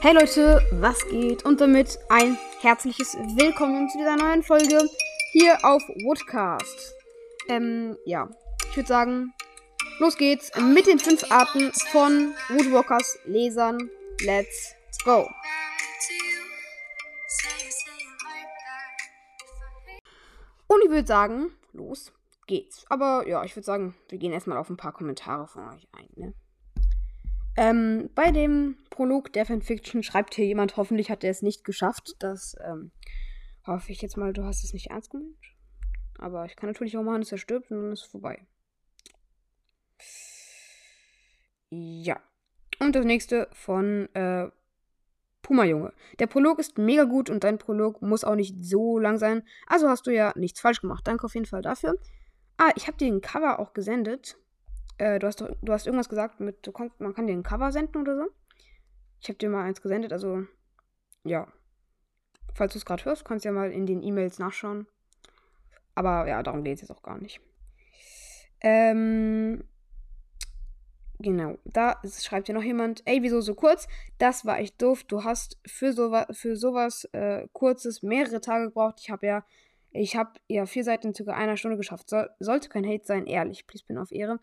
Hey Leute, was geht? Und damit ein herzliches Willkommen zu dieser neuen Folge hier auf Woodcast. Ähm, ja, ich würde sagen, los geht's mit den fünf Arten von Woodwalkers Lesern. Let's go! Und ich würde sagen, los geht's. Aber ja, ich würde sagen, wir gehen erstmal auf ein paar Kommentare von euch ein, ne? Ähm, bei dem Prolog der Fanfiction schreibt hier jemand, hoffentlich hat er es nicht geschafft. Das ähm, hoffe ich jetzt mal, du hast es nicht ernst gemeint. Aber ich kann natürlich auch machen, dass er stirbt und dann ist es vorbei. Ja. Und das nächste von äh, Puma Junge. Der Prolog ist mega gut und dein Prolog muss auch nicht so lang sein. Also hast du ja nichts falsch gemacht. Danke auf jeden Fall dafür. Ah, ich habe dir ein Cover auch gesendet. Äh, du, hast doch, du hast irgendwas gesagt mit, du kannst, man kann dir ein Cover senden oder so. Ich habe dir mal eins gesendet, also ja. Falls du es gerade hörst, kannst du ja mal in den E-Mails nachschauen. Aber ja, darum geht es jetzt auch gar nicht. Ähm, genau, da schreibt ja noch jemand, ey, wieso so kurz? Das war echt doof. Du hast für, sowas, für sowas äh, kurzes mehrere Tage gebraucht. Ich habe ja ich habe ja vier Seiten in circa einer Stunde geschafft. So, sollte kein Hate sein, ehrlich. Please bin auf Ehre.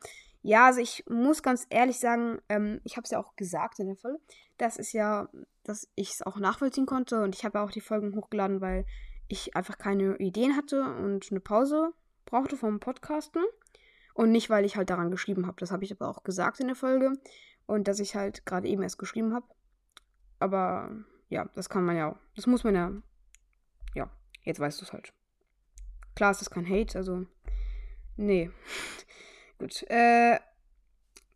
Ja, also ich muss ganz ehrlich sagen, ähm, ich habe es ja auch gesagt in der Folge, dass es ja, dass ich es auch nachvollziehen konnte und ich habe ja auch die Folgen hochgeladen, weil ich einfach keine Ideen hatte und eine Pause brauchte vom Podcasten und nicht, weil ich halt daran geschrieben habe. Das habe ich aber auch gesagt in der Folge und dass ich halt gerade eben erst geschrieben habe. Aber ja, das kann man ja auch. Das muss man ja. Ja, jetzt weißt du es halt. Klar ist das kein Hate, also. Nee. gut. Äh,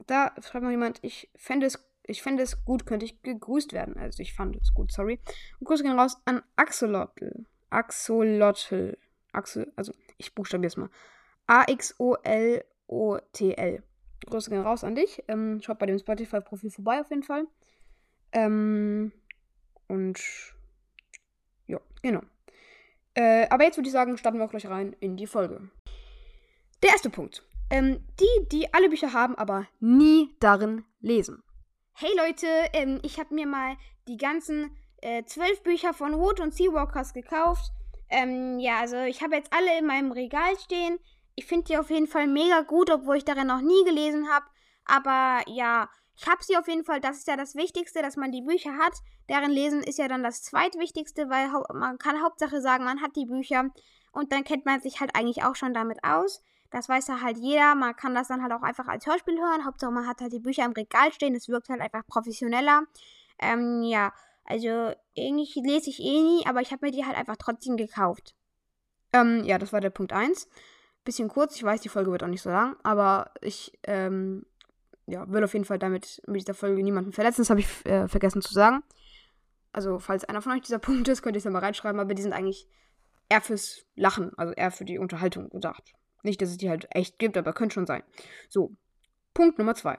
da schreibt noch jemand, ich fände es, ich fände es gut, könnte ich gegrüßt werden. Also ich fand es gut, sorry. Und Grüße gehen raus an Axolotl. Axolotl. Axel, also ich buchstabiere es mal. A-X-O-L-O-T-L. Grüße gehen raus an dich. Ähm, schaut bei dem Spotify-Profil vorbei auf jeden Fall. Ähm, und ja, genau. Äh, aber jetzt würde ich sagen, starten wir auch gleich rein in die Folge. Der erste Punkt. Ähm, die, die alle Bücher haben, aber nie darin lesen. Hey Leute, ähm, ich habe mir mal die ganzen äh, zwölf Bücher von Wood und Seawalkers gekauft. Ähm, ja, also ich habe jetzt alle in meinem Regal stehen. Ich finde die auf jeden Fall mega gut, obwohl ich darin noch nie gelesen habe. Aber ja, ich habe sie auf jeden Fall, das ist ja das Wichtigste, dass man die Bücher hat. Deren Lesen ist ja dann das zweitwichtigste, weil man kann Hauptsache sagen, man hat die Bücher und dann kennt man sich halt eigentlich auch schon damit aus. Das weiß ja halt jeder. Man kann das dann halt auch einfach als Hörspiel hören. Hauptsache man hat halt die Bücher im Regal stehen. Es wirkt halt einfach professioneller. Ähm, ja, also eigentlich lese ich eh nie, aber ich habe mir die halt einfach trotzdem gekauft. Ähm, ja, das war der Punkt 1. Bisschen kurz, ich weiß, die Folge wird auch nicht so lang, aber ich ähm, ja, will auf jeden Fall damit mit dieser Folge niemanden verletzen. Das habe ich äh, vergessen zu sagen. Also, falls einer von euch dieser Punkt ist, könnt ihr es ja mal reinschreiben, aber die sind eigentlich eher fürs Lachen, also eher für die Unterhaltung gedacht. Nicht, dass es die halt echt gibt, aber könnte schon sein. So, Punkt Nummer zwei.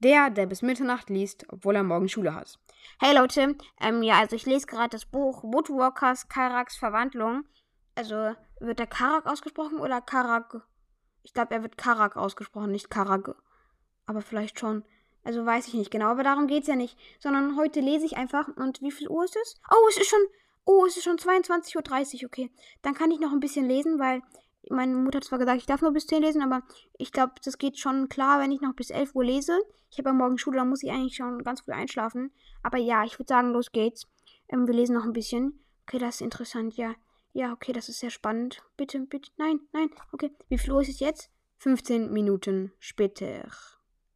Der, der bis Mitternacht liest, obwohl er morgen Schule hat. Hey Leute, ähm, ja, also ich lese gerade das Buch Woodwalkers Karaks Verwandlung. Also, wird der Karak ausgesprochen oder Karak? Ich glaube, er wird Karak ausgesprochen, nicht Karag aber vielleicht schon. Also weiß ich nicht genau, aber darum geht's ja nicht. Sondern heute lese ich einfach. Und wie viel Uhr ist es? Oh, es ist schon. Oh, es ist schon 22.30 Uhr, okay. Dann kann ich noch ein bisschen lesen, weil meine Mutter hat zwar gesagt, ich darf nur bis 10 lesen, aber ich glaube, das geht schon klar, wenn ich noch bis 11 Uhr lese. Ich habe ja morgen Schule, dann muss ich eigentlich schon ganz früh einschlafen. Aber ja, ich würde sagen, los geht's. Ähm, wir lesen noch ein bisschen. Okay, das ist interessant, ja. Ja, okay, das ist sehr spannend. Bitte, bitte, nein, nein. Okay, wie viel Uhr ist es jetzt? 15 Minuten später.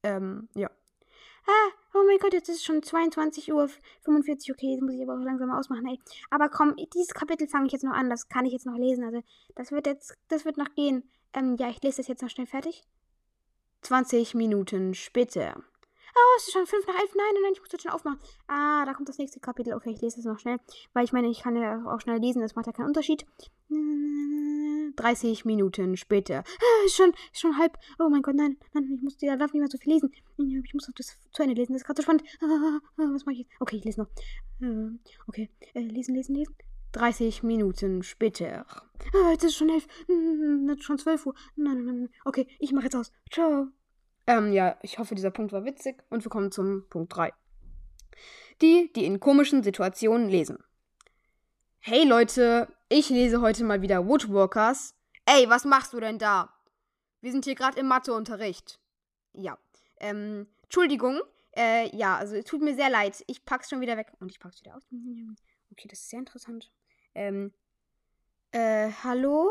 Ähm, ja. Ah, oh mein Gott, jetzt ist es schon 22 Uhr 45. Okay, jetzt muss ich aber auch langsam ausmachen, ey. Aber komm, dieses Kapitel fange ich jetzt noch an. Das kann ich jetzt noch lesen. Also, das wird jetzt, das wird noch gehen. Ähm, ja, ich lese das jetzt noch schnell fertig. 20 Minuten später. Oh, es ist schon 5 nach 11. Nein, nein, nein, ich muss das schon aufmachen. Ah, da kommt das nächste Kapitel. Okay, ich lese das noch schnell. Weil ich meine, ich kann ja auch schnell lesen. Das macht ja keinen Unterschied. 30 Minuten später. Ah, ist schon, ist schon halb. Oh mein Gott, nein, nein, ich muss, ich darf nicht mehr so viel lesen. Ich muss noch das zu Ende lesen. Das ist gerade so spannend. Ah, ah, was mache ich jetzt? Okay, ich lese noch. Okay, äh, lesen, lesen, lesen. 30 Minuten später. Ah, jetzt ist schon elf. Hm, schon 12 Uhr. Nein, nein, nein. Okay, ich mache jetzt aus. Ciao. Ähm, ja, ich hoffe, dieser Punkt war witzig und wir kommen zum Punkt 3. Die, die in komischen Situationen lesen. Hey Leute, ich lese heute mal wieder Woodwalkers. Ey, was machst du denn da? Wir sind hier gerade im Matheunterricht. Ja. Ähm, Entschuldigung. Äh, ja, also es tut mir sehr leid. Ich pack's schon wieder weg. Und ich pack's wieder aus. Okay, das ist sehr interessant. Ähm, äh, hallo?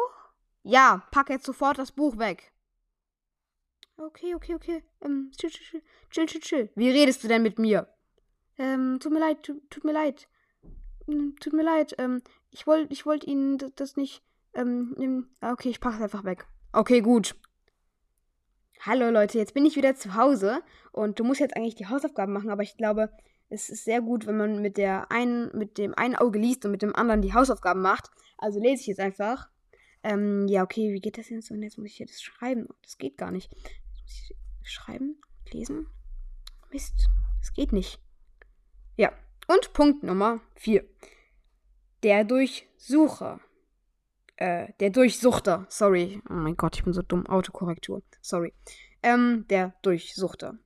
Ja, pack jetzt sofort das Buch weg. Okay, okay, okay. Ähm, chill, chill, chill, chill, chill. Wie redest du denn mit mir? Ähm, tut mir leid, tut, tut mir leid. Hm, tut mir leid. Ähm, ich wollte ich wollt Ihnen das nicht. Ähm, okay, ich pack's einfach weg. Okay, gut. Hallo Leute, jetzt bin ich wieder zu Hause und du musst jetzt eigentlich die Hausaufgaben machen, aber ich glaube, es ist sehr gut, wenn man mit der einen, mit dem einen Auge liest und mit dem anderen die Hausaufgaben macht. Also lese ich jetzt einfach. Ähm, ja, okay, wie geht das jetzt? Und jetzt muss ich hier das schreiben. Das geht gar nicht. Schreiben, lesen. Mist, das geht nicht. Ja, und Punkt Nummer 4. Der Durchsucher. Äh, der Durchsuchter. Sorry. Oh mein Gott, ich bin so dumm. Autokorrektur. Sorry. Ähm, der Durchsuchter.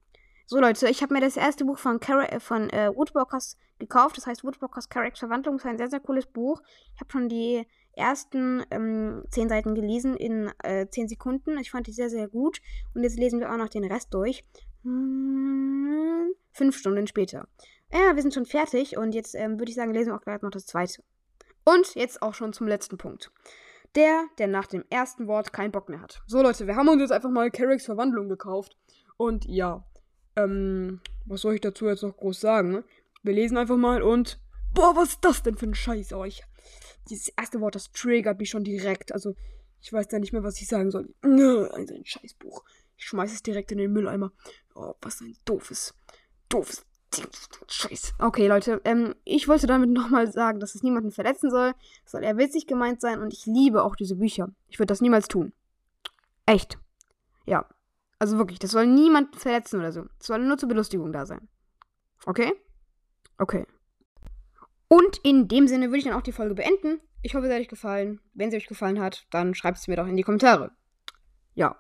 So, Leute, ich habe mir das erste Buch von, Car äh, von äh, Woodwalkers gekauft. Das heißt Woodwalkers Charakterwandlung. Das ist ein sehr, sehr cooles Buch. Ich habe schon die ersten ähm, zehn Seiten gelesen in äh, zehn Sekunden. Ich fand die sehr, sehr gut. Und jetzt lesen wir auch noch den Rest durch. Hm, fünf Stunden später. Ja, wir sind schon fertig. Und jetzt ähm, würde ich sagen, lesen wir auch gleich noch das zweite. Und jetzt auch schon zum letzten Punkt. Der, der nach dem ersten Wort keinen Bock mehr hat. So, Leute, wir haben uns jetzt einfach mal Carricks Verwandlung gekauft. Und ja, ähm, was soll ich dazu jetzt noch groß sagen? Ne? Wir lesen einfach mal und. Boah, was ist das denn für ein Scheiß euch? Dieses erste Wort, das triggert mich schon direkt. Also, ich weiß da nicht mehr, was ich sagen soll. Ein, ein Scheißbuch. Ich schmeiß es direkt in den Mülleimer. Oh, was ein doofes, doofes Scheiße. Okay, Leute, ähm, ich wollte damit nochmal sagen, dass es niemanden verletzen soll. Es soll eher witzig gemeint sein und ich liebe auch diese Bücher. Ich würde das niemals tun. Echt. Ja. Also wirklich, das soll niemanden verletzen oder so. Es soll nur zur Belustigung da sein. Okay? Okay. Und in dem Sinne würde ich dann auch die Folge beenden. Ich hoffe, es hat euch gefallen. Wenn sie euch gefallen hat, dann schreibt es mir doch in die Kommentare. Ja.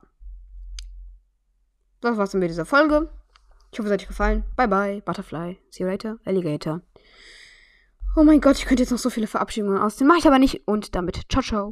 Das war's dann mit dieser Folge. Ich hoffe, es hat euch gefallen. Bye bye, Butterfly. See you later, Alligator. Oh mein Gott, ich könnte jetzt noch so viele Verabschiedungen ausziehen. Mache ich aber nicht. Und damit, ciao, ciao.